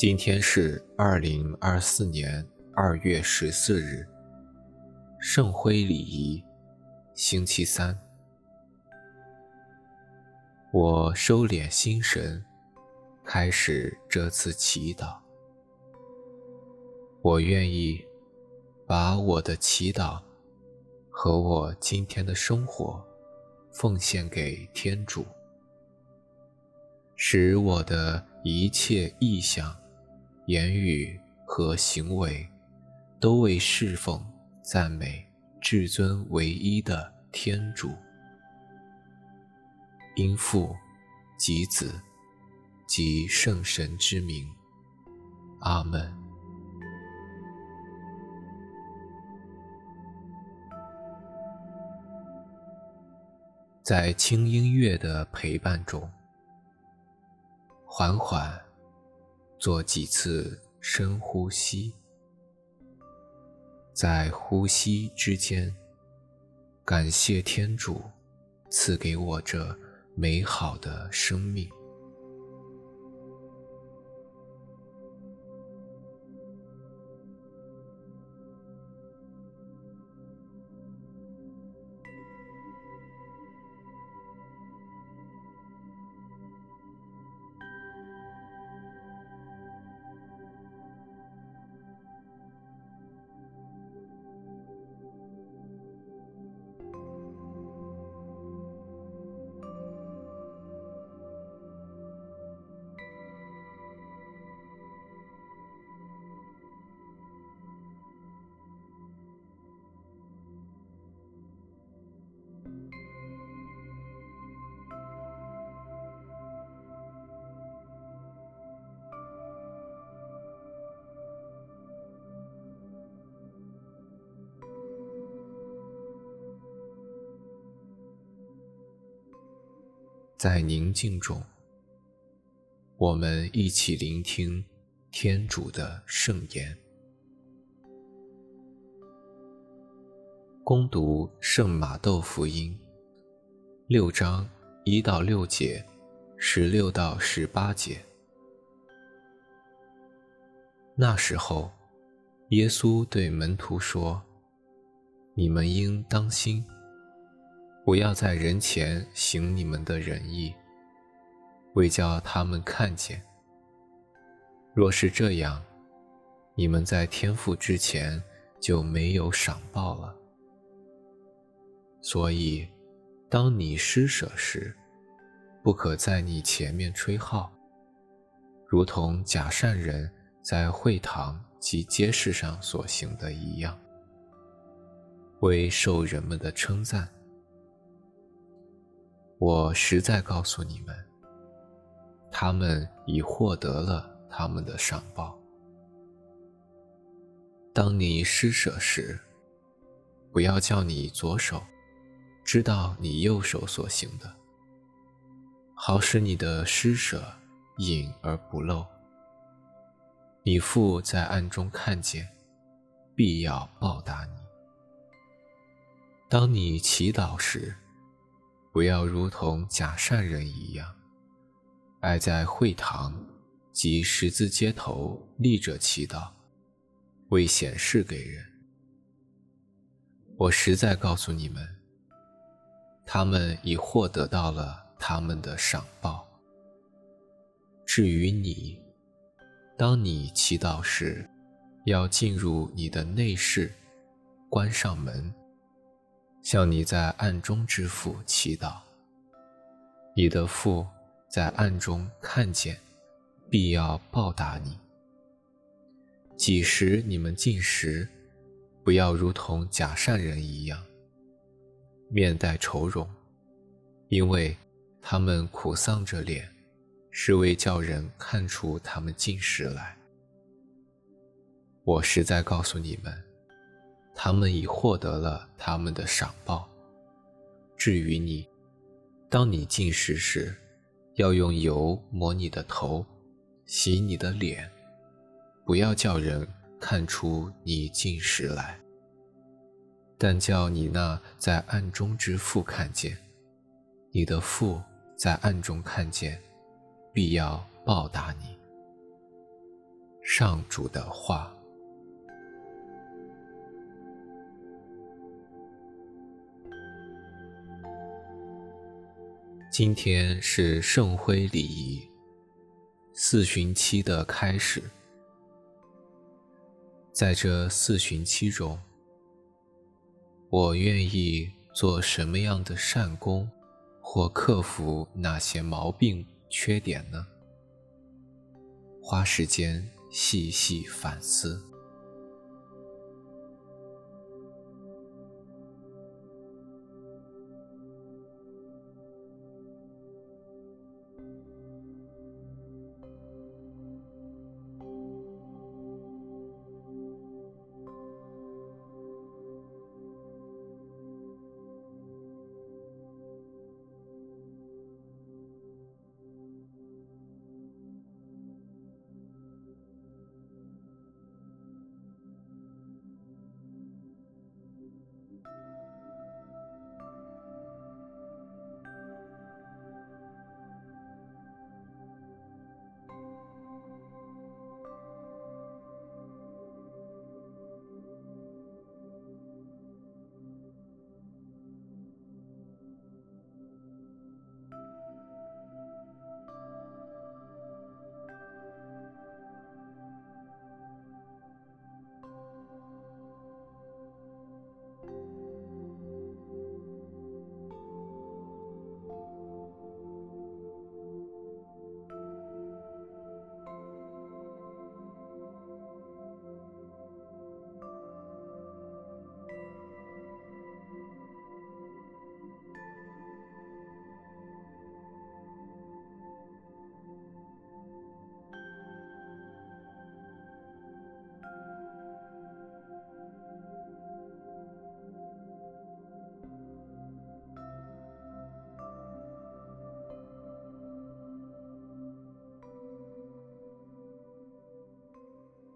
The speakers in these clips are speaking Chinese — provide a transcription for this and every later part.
今天是二零二四年二月十四日，圣灰礼仪，星期三。我收敛心神，开始这次祈祷。我愿意把我的祈祷和我今天的生活奉献给天主，使我的一切意向。言语和行为，都为侍奉、赞美至尊唯一的天主，因父及子及圣神之名，阿门。在轻音乐的陪伴中，缓缓。做几次深呼吸，在呼吸之间，感谢天主赐给我这美好的生命。在宁静中，我们一起聆听天主的圣言。恭读圣马窦福音六章一到六节，十六到十八节。那时候，耶稣对门徒说：“你们应当心。”不要在人前行你们的仁义，为叫他们看见。若是这样，你们在天父之前就没有赏报了。所以，当你施舍时，不可在你前面吹号，如同假善人在会堂及街市上所行的一样，为受人们的称赞。我实在告诉你们，他们已获得了他们的赏报。当你施舍时，不要叫你左手知道你右手所行的，好使你的施舍隐而不露。你父在暗中看见，必要报答你。当你祈祷时，不要如同假善人一样，爱在会堂及十字街头立着祈祷，为显示给人。我实在告诉你们，他们已获得到了他们的赏报。至于你，当你祈祷时，要进入你的内室，关上门。向你在暗中之父祈祷，你的父在暗中看见，必要报答你。几时你们进食，不要如同假善人一样，面带愁容，因为他们苦丧着脸，是为叫人看出他们进食来。我实在告诉你们。他们已获得了他们的赏报。至于你，当你进食时，要用油抹你的头，洗你的脸，不要叫人看出你进食来，但叫你那在暗中之父看见，你的父在暗中看见，必要报答你。上主的话。今天是圣灰礼仪四旬期的开始，在这四旬期中，我愿意做什么样的善功，或克服哪些毛病缺点呢？花时间细细反思。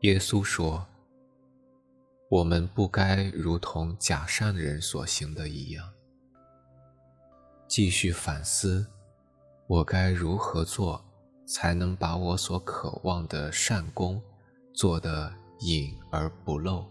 耶稣说：“我们不该如同假善人所行的一样，继续反思，我该如何做，才能把我所渴望的善功做得隐而不露。”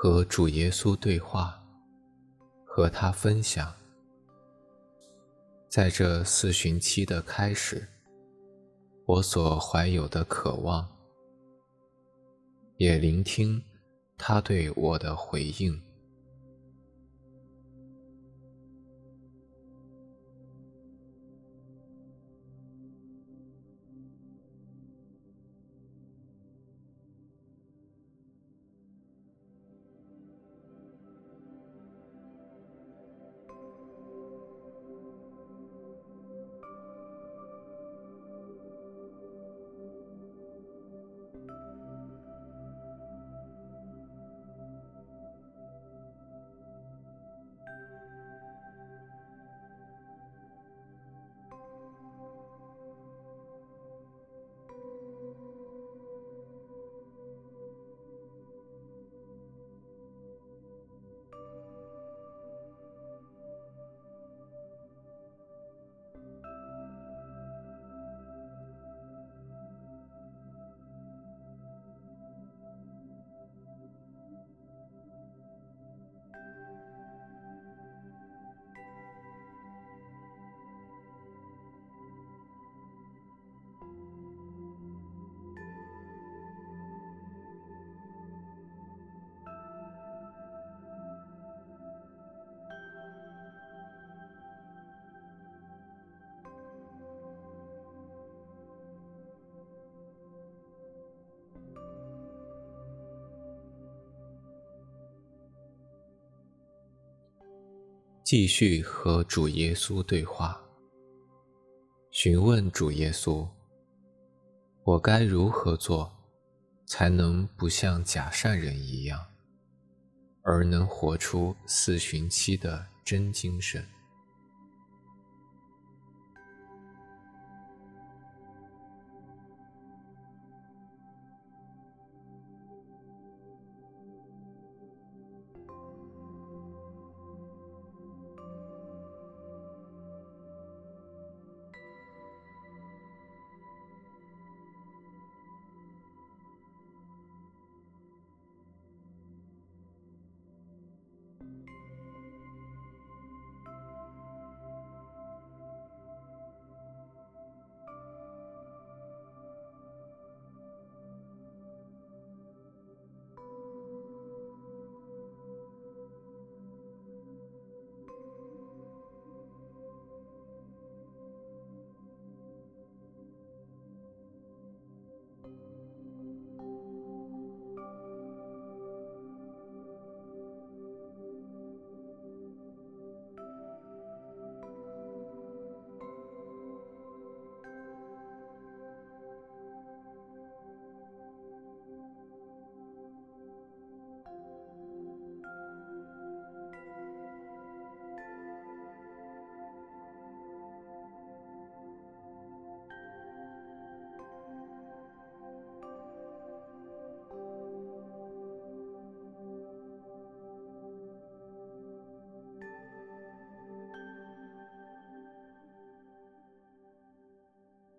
和主耶稣对话，和他分享，在这四旬期的开始，我所怀有的渴望，也聆听他对我的回应。继续和主耶稣对话，询问主耶稣：“我该如何做，才能不像假善人一样，而能活出四旬期的真精神？”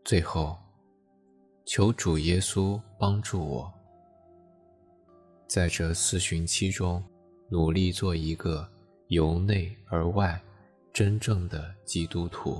最后，求主耶稣帮助我，在这四旬期中，努力做一个由内而外真正的基督徒。